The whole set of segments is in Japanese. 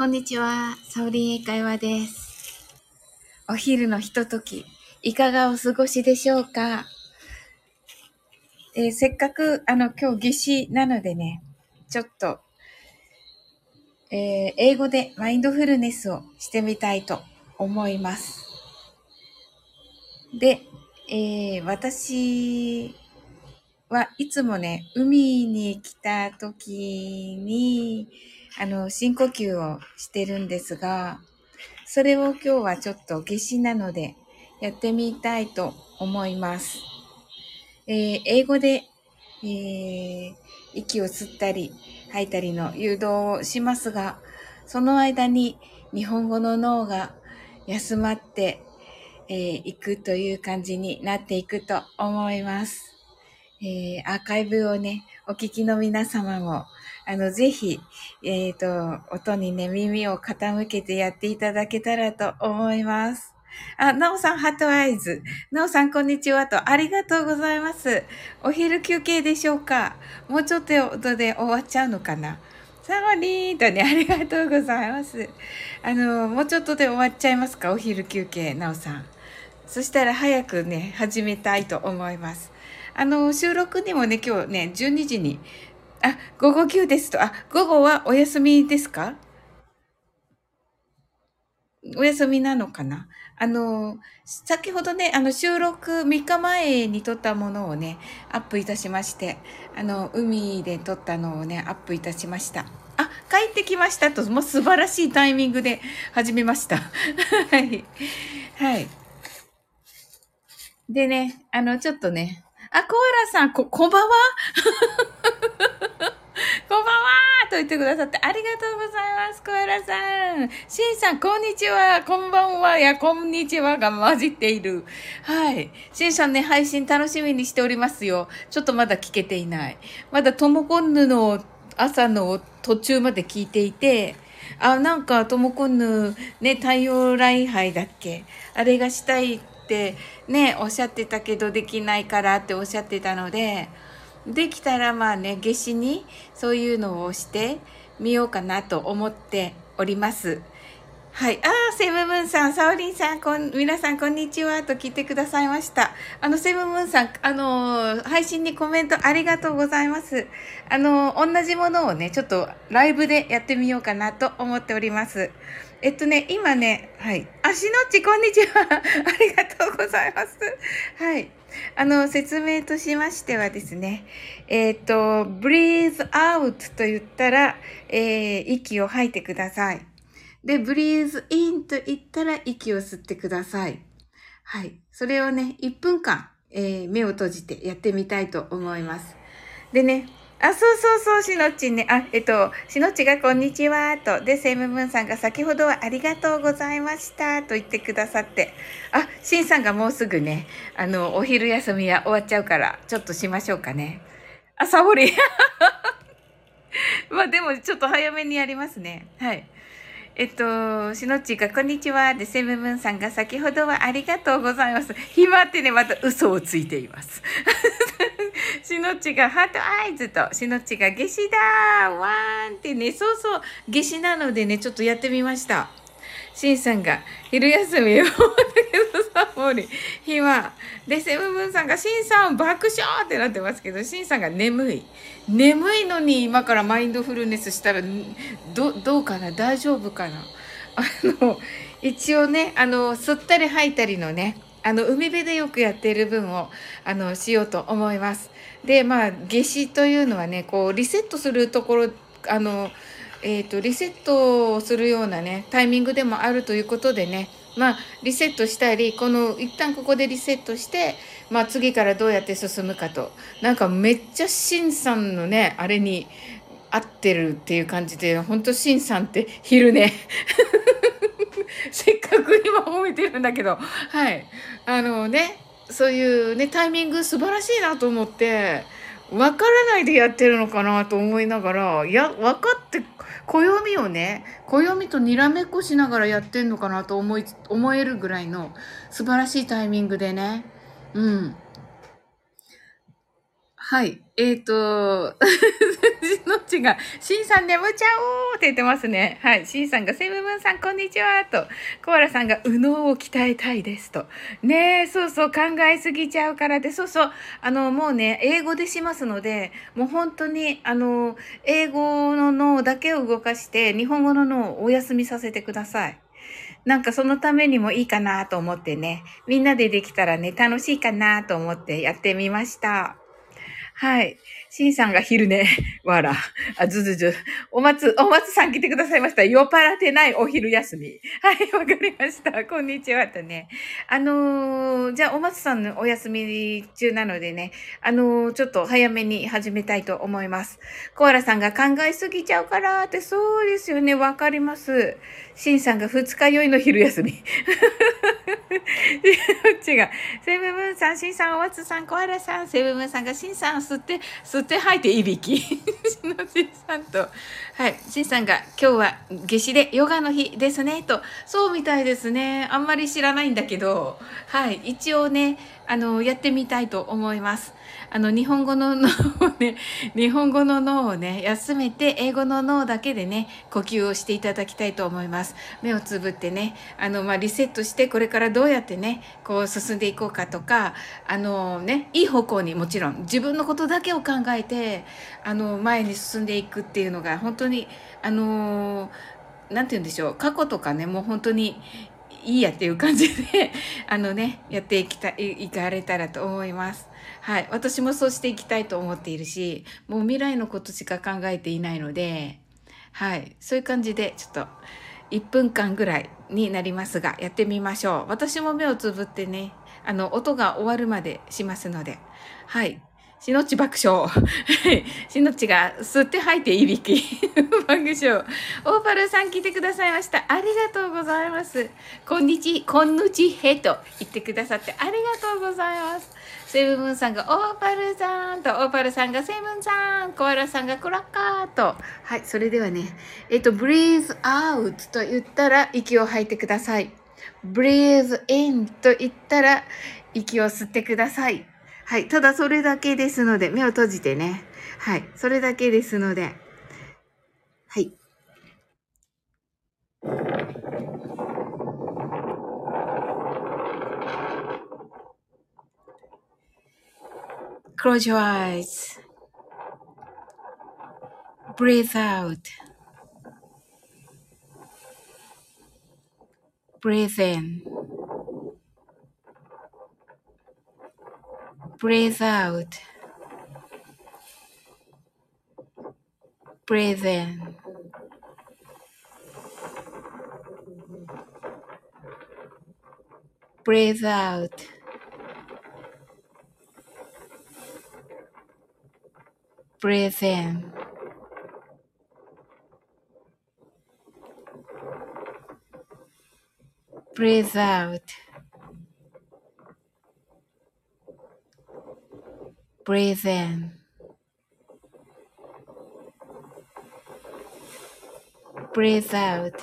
こんにちは、サオリン英会話です。お昼のひととき、いかがお過ごしでしょうか、えー、せっかく、あの、今日夏至なのでね、ちょっと、えー、英語でマインドフルネスをしてみたいと思います。で、えー、私はいつもね、海に来た時に、あの、深呼吸をしてるんですが、それを今日はちょっと夏至なのでやってみたいと思います。えー、英語で、えー、息を吸ったり吐いたりの誘導をしますが、その間に日本語の脳が休まってい、えー、くという感じになっていくと思います。えー、アーカイブをね、お聞きの皆様もあの、ぜひ、えっ、ー、と、音にね、耳を傾けてやっていただけたらと思います。あ、なおさん、ハートアイズ。なおさん、こんにちはと、ありがとうございます。お昼休憩でしょうかもうちょっとで終わっちゃうのかなサワリーとね、ありがとうございます。あの、もうちょっとで終わっちゃいますか？お昼休憩、なおさん。そしたら早くね、始めたいと思います。あの、収録にもね、今日ね、12時にあ、午後休ですと。あ、午後はお休みですか？お休みなのかな？あの、先ほどね、あの、収録3日前に撮ったものをね、アップいたしまして、あの、海で撮ったのをね、アップいたしました。あ、帰ってきましたと、もう素晴らしいタイミングで始めました。はい。はい。でね、あの、ちょっとね、あ、コアラさん、こ、こんばんは？こんばんはと言ってくださってありがとうございます、コエラさん。シンさん、こんにちは。こんばんは。や、こんにちはが混じっている。はい。シンさんね、配信楽しみにしておりますよ。ちょっとまだ聞けていない。まだトモコンヌの朝の途中まで聞いていて、あ、なんか、トモコンヌ、ね、太陽礼拝だっけ？あれがしたいってね、おっしゃってたけどできないからっておっしゃってたので、できたらまあね、夏至にそういうのをしてみようかなと思っております。はい。ああ、セブムーンさん、サオリンさん、こん、皆さん、こんにちは、と聞いてくださいました。あの、セブムーンさん、あの配信にコメントありがとうございます。あの同じものをね、ちょっとライブでやってみようかなと思っております。えっとね、今ね、はい。あ、しのっち、こんにちは。あ がとうございます。はい。あの、説明としましてはですね、えっ、ー、と、breathe out と言ったら、えー、息を吐いてください。で、breathe in と言ったら息を吸ってください。はい。それをね、1分間、えー、目を閉じてやってみたいと思います。でね、あ、そうそうそう、しのっちね。あ、えっと、しのっちがこんにちは、と。で、セイムムーンさんが先ほどはありがとうございました、と言ってくださって。あ、しんさんがもうすぐね、あの、お昼休みは終わっちゃうから、ちょっとしましょうかね。あ、サボり。まあでも、ちょっと早めにやりますね。はい。えっと、しのっちが、こんにちは。で、セムムーンさんが、先ほどはありがとうございます。暇ってね、また嘘をついています。しのっちが、ハートアイズと、しのっちが、夏至だわーんってね、そうそう、夏至なのでね、ちょっとやってみました。しんさんが、昼休みを、だけどさ、もり、暇。で、セムムーンさんが、しんさん爆笑ってなってますけど、しんさんが眠い。眠いのに今からマインドフルネスしたら、ど、どうかな？大丈夫かな？あの、一応ね、あの、吸ったり吐いたりのね、あの、海辺でよくやっている分を、あの、しようと思います。で、まあ、夏至というのはね、こう、リセットするところ、あの、え、ー、と、リセットをするようなね、タイミングでもあるということでね、まあ、リセットしたり、この、一旦ここでリセットして、まあ、次からどうやって進むかと。なんか、めっちゃシンさんのね、あれに合ってるっていう感じで、ほんとシンさんって昼ね。せっかく今褒めてるんだけど、はい。あのね、そういうね、タイミング素晴らしいなと思って、わからないでやってるのかなと思いながら、いや、分かって暦をね、暦とにらめっこしながらやってんのかなと思い、思えるぐらいの素晴らしいタイミングでね。うん。はい。えっ、ー、と、のっちが、しんさん眠っちゃおうって言ってますね。はい。しんさんが、セブブンさんこんにちはと。コアラさんが、右脳を鍛えたいですと。ねえ、そうそう、考えすぎちゃうからで、そうそう、あの、もうね、英語でしますので、もう本当に、あの、英語の脳だけを動かして、日本語の脳をお休みさせてください。なんかそのためにもいいかなと思ってね、みんなでできたらね、楽しいかなと思ってやってみました。はい。シンさんが昼寝。わら。あ、ずずず。お松、お松さん来てくださいました。酔っ払ってないお昼休み。はい、わかりました。こんにちはとね。あのー、じゃあ、お松さんのお休み中なのでね、あのー、ちょっと早めに始めたいと思います。コアラさんが考えすぎちゃうからって、そうですよね。わかります。シンさんが二日酔いの昼休み。こっちが、セブブンさん、シンさん、お松さん、コアラさん、セブブンさんがシンさん吸って、吸って吐いていびき。しのしさんと、はい、しんさんが今日は夏至でヨガの日ですね、と。そうみたいですね。あんまり知らないんだけど、はい、一応ね、あの、やってみたいと思います。あの、日本語の脳をね、日本語の脳をね、休めて、英語の脳だけでね、呼吸をしていただきたいと思います。目をつぶってね、あの、まあ、リセットして、これからどうやってね、こう進んでいこうかとか、あのね、いい方向にもちろん、自分のことだけを考えて、あの、前に進んでいくっていうのが、本当に、あのなんて言うんでしょう、過去とかね、もう本当にいいやっていう感じで、あのね、やっていきたい、いかれたらと思います。はい。私もそうしていきたいと思っているし、もう未来のことしか考えていないので、はい。そういう感じで、ちょっと、1分間ぐらいになりますが、やってみましょう。私も目をつぶってね、あの、音が終わるまでしますので、はい。しのち爆笑。しのちが吸って吐いていびき。爆笑。オーパルさん来てくださいました。ありがとうございます。こんにち、こんぬちへと言ってくださってありがとうございます。セブンさんがオーパルさんと、オーパルさんがセブンさん、コアラさんがクラッカーと。はい、それではね、えっと、breathe out と言ったら息を吐いてください。breathe in と言ったら息を吸ってください。はい。ただそれだけですので、目を閉じてね。はい。それだけですので。はい。Close your eyes. Breathe out. Breathe in. Breathe out. Breathe in. Breathe out. Breathe in. Breathe out. Breathe in. Breathe out.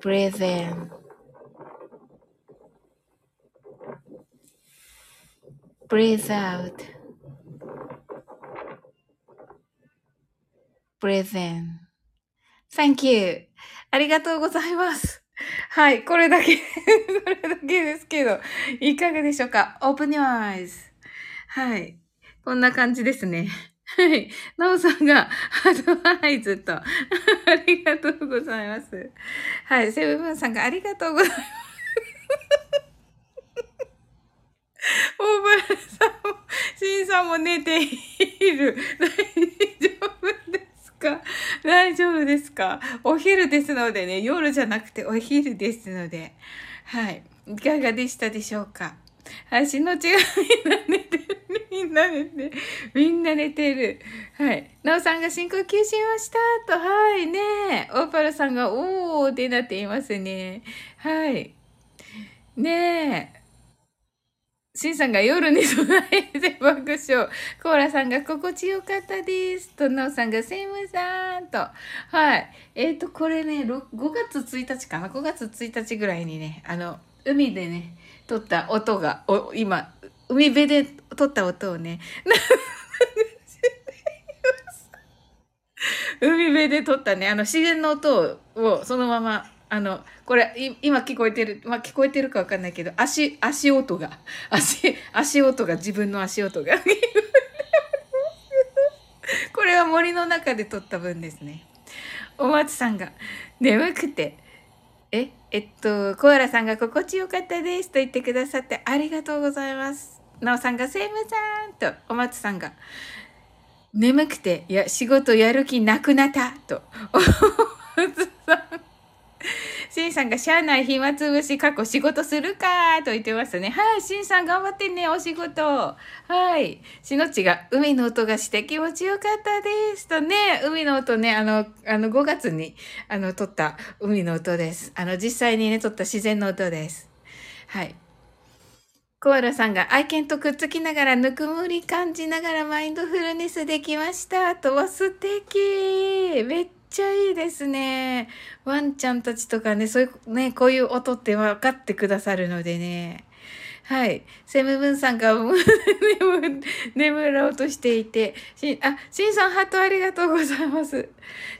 Breathe in. Breathe out. Breathe in. Thank you. ありがとうございます。 はい。これだけ これだけですけど、いかがでしょうか ?Open your eyes. はい。こんな感じですね。はい。なおさんが、アドバイズと、ありがとうございます。はい。セブブンさんがありがとうございます。オーバーさんも、シンさんも寝ている。大丈夫です。か大丈夫ですか？お昼ですのでね、夜じゃなくてお昼ですので、はい。いかがでしたでしょうか？足の違いみんな寝てる。みんな寝てる。みんな寝てる。はい。なおさんが深呼吸しましたと。はいね。オーパルさんがおーってなっていますね。はい。ねえ。シンさんが夜に備えて爆笑。コーラさんが心地よかったです。と、ナオさんがセムさんと。はい。えっ、ー、と、これね、5月1日かな ?5 月1日ぐらいにね、あの、海でね、撮った音が、お今、海辺で撮った音をね、海辺で撮ったね、あの自然の音をそのまま、あの、これ、今聞こえてる、まあ、聞こえてるかわかんないけど、足、足音が、足、足音が、自分の足音が。これは森の中で撮った分ですね。お松さんが、眠くて、え、えっと、コアラさんが心地よかったですと言ってくださってありがとうございます。なおさんが、セイムさんと、お松さんが、眠くて、いや、仕事やる気なくなったと、お松。しんさんが、社内暇つぶし、過去仕事するかと言ってますね。はい、しんさん頑張ってね、お仕事。はい。しのちが、海の音がして気持ちよかったです。とね、海の音ね、あの、あの、5月に、あの、撮った海の音です。あの、実際にね、撮った自然の音です。はい。コアラさんが愛犬とくっつきながらぬくもり感じながらマインドフルネスできました。とは素敵めっちゃいいですね。ワンちゃんたちとかね、そういうね、こういう音って分かってくださるのでね。はい。セムブンさんが 眠、ろうとしていて、し、あ、しんさんハートありがとうございます。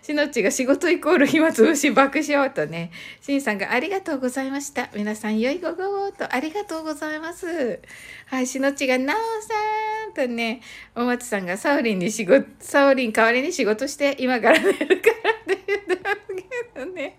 しのちが仕事イコール暇つぶし爆笑とね、しんさんがありがとうございました。皆さん良い午後をとありがとうございます。はい、しのちがなおさんとね、お松さんがサオリンに仕事、サオリン代わりに仕事して今から寝るからって言ってますね。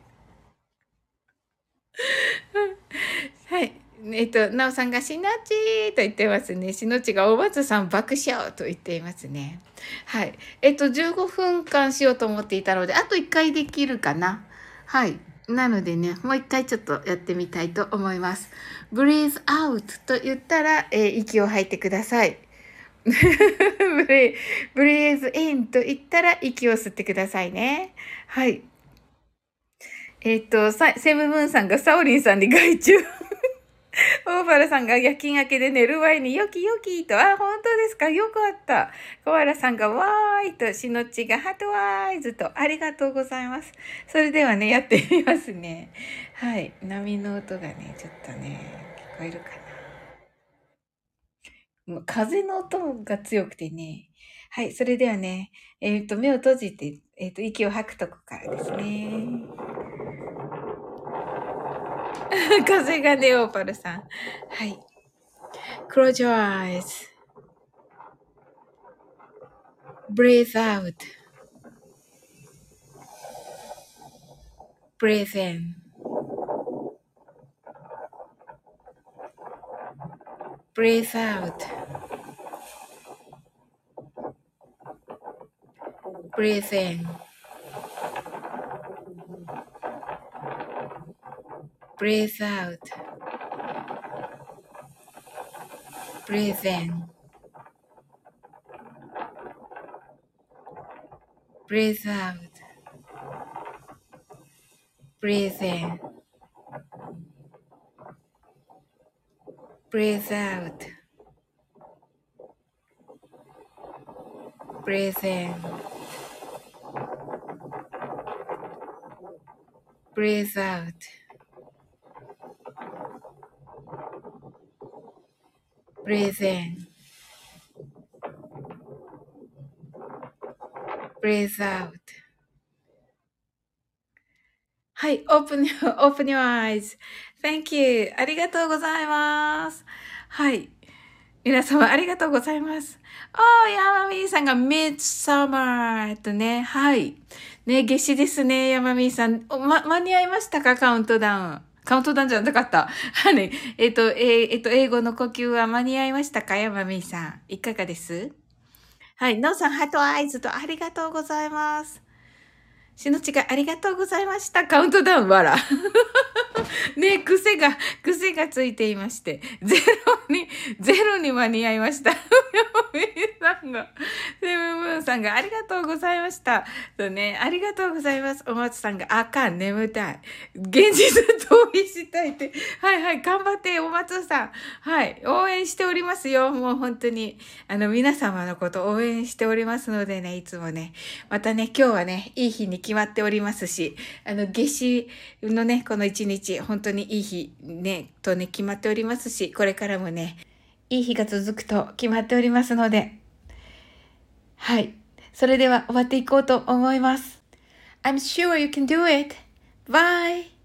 はい。えっと、なおさんがしのちと言ってますね。しのちがおばつさん爆笑と言っていますね。はい。えっと、15分間しようと思っていたので、あと1回できるかな。はい。なのでね、もう一回ちょっとやってみたいと思います。breathe out と言ったら、えー、息を吐いてください。breathe in と言ったら息を吸ってくださいね。はい。えっ、と、セムムーンさんがサオリンさんに外注。オーバルさんが夜勤明けで寝る前によきよきと、あ、本当ですか？よかった。コアラさんがわーいと、しのちがハートワーイズと、ありがとうございます。それではね、やってみますね。はい。波の音がね、ちょっとね、聞こえるかな。風の音が強くてね。はい。それではね、えっ、と、目を閉じて、えっ、と、息を吐くとこからですね。風がね、オーパルさん。はい。Close your eyes. Breathe out. Breathe in. Breathe out. Breathe in. Breathe out. Breathe in. Breathe out. Breathe in. Breathe out. Breathe in. Breathe out. Breathe in. Breathe out. はい、open, open your eyes. Thank you. ありがとうございます。はい。皆様ありがとうございます。あー、ヤマミーさんが Midsummer とね、はい。ね、夏至ですね、ヤマミーさん。ま、間に合いましたか？カウントダウン。カウントダウンじゃなかった。はい、えっ、ー、と、えー、えっ、ー、と、英語の呼吸は間に合いましたか？山美さん。いかがです？はい。ノーさん、ハートアイズとありがとうございます。しのちがありがとうございました。カウントダウン、わら。ね癖が、癖がついていまして、ゼロに、ゼロに間に合いました。みさんが、セブンムーンさんがありがとうございました。とね、ありがとうございます。お松さんが、あかん、眠たい。現実逃避したいって。はいはい、頑張って、お松さん。はい、応援しておりますよ。もう本当に、あの、皆様のこと応援しておりますのでね、いつもね。またね、今日はね、いい日に決まっておりますし、あの、夏至のね、この一日、日、本当にいい日ね、とね、決まっておりますし、これからもね、いい日が続くと決まっておりますので、はい。それでは終わっていこうと思います。I'm sure you can do it. Bye!